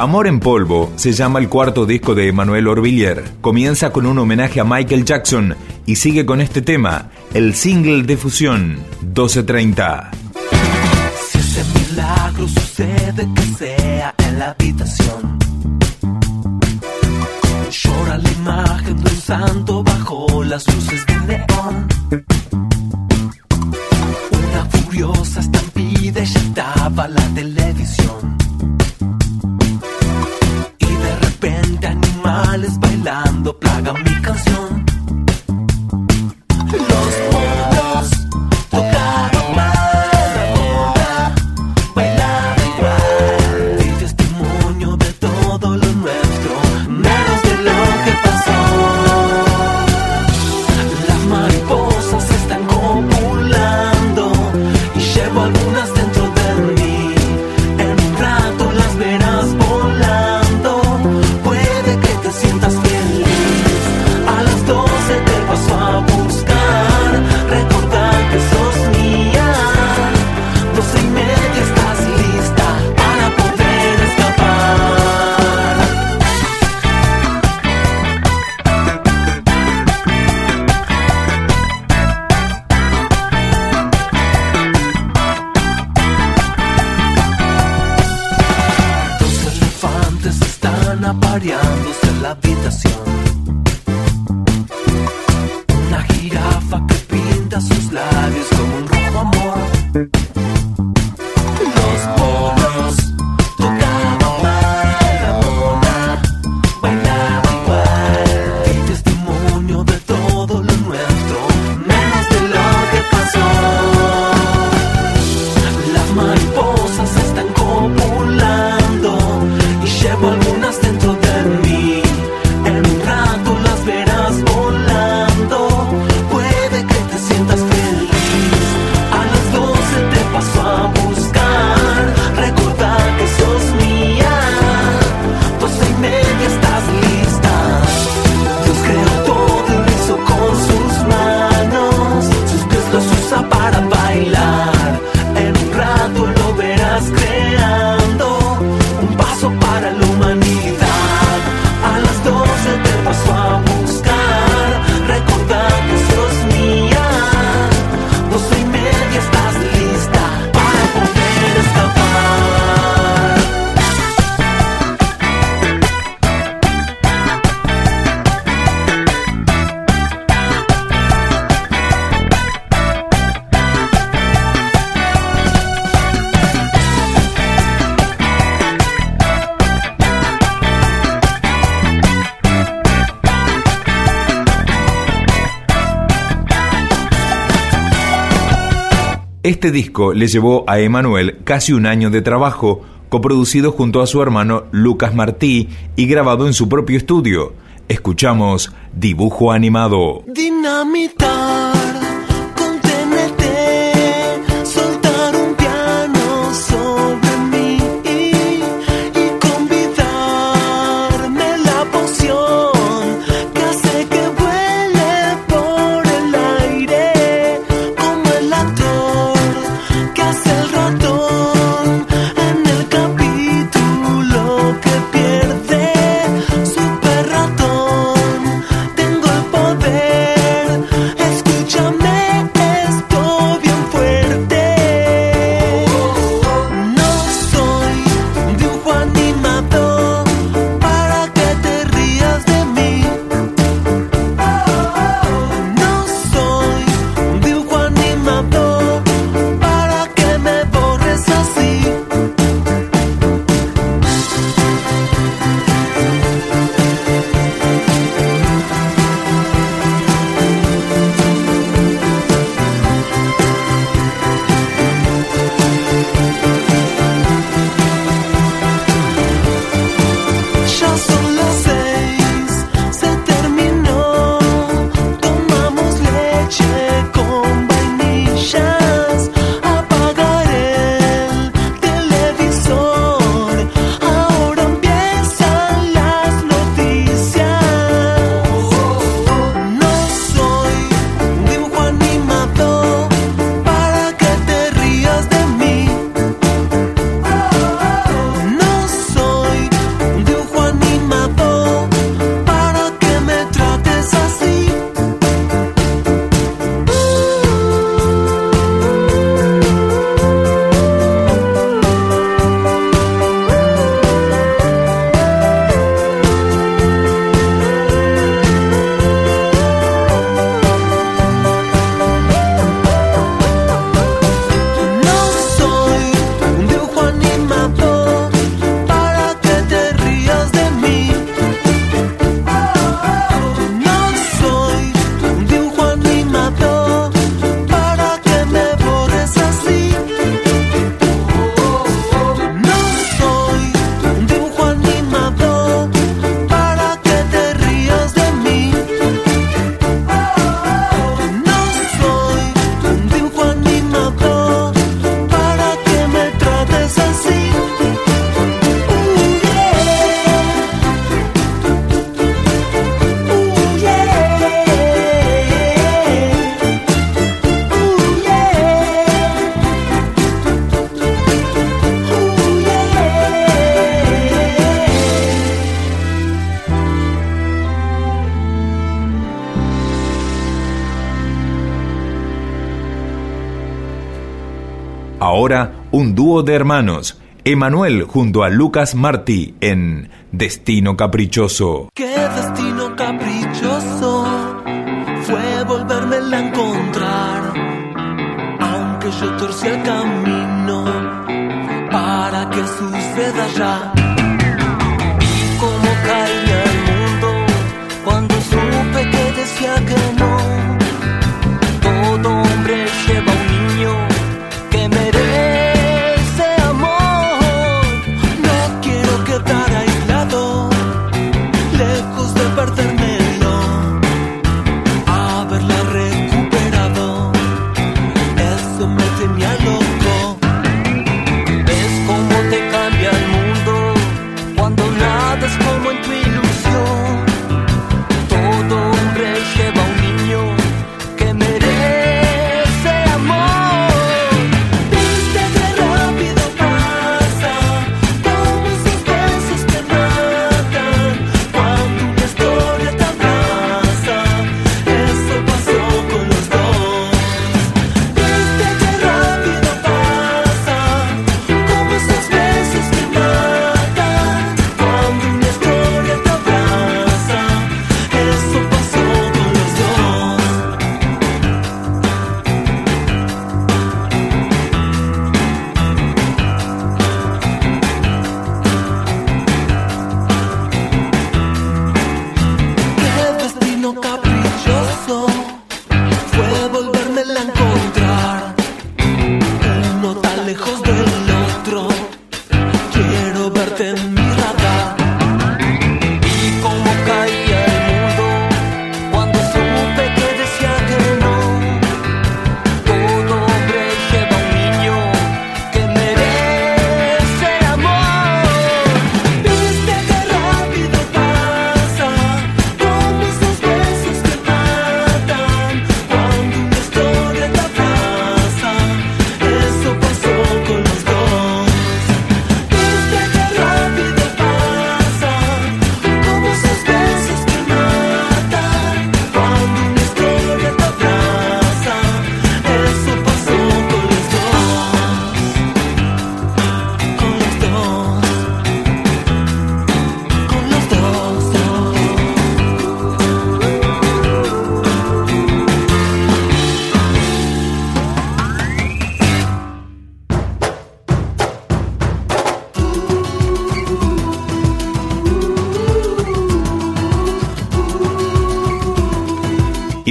Amor en Polvo se llama el cuarto disco de Emanuel Orvillier. Comienza con un homenaje a Michael Jackson y sigue con este tema, el single de fusión 1230. Si ese milagro sucede que sea en la habitación. Llora la imagen de un santo bajo las luces de neón. Una furiosa estampida y estaba la Este disco le llevó a Emanuel casi un año de trabajo, coproducido junto a su hermano Lucas Martí y grabado en su propio estudio. Escuchamos Dibujo Animado. Dinamitar Ahora, un dúo de hermanos, Emanuel junto a Lucas Martí en Destino Caprichoso. ¿Qué destino caprichoso fue volvérmela a encontrar? Aunque yo torcí el camino para que suceda ya.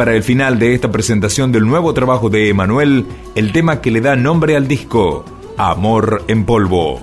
para el final de esta presentación del nuevo trabajo de Emanuel, el tema que le da nombre al disco, Amor en Polvo.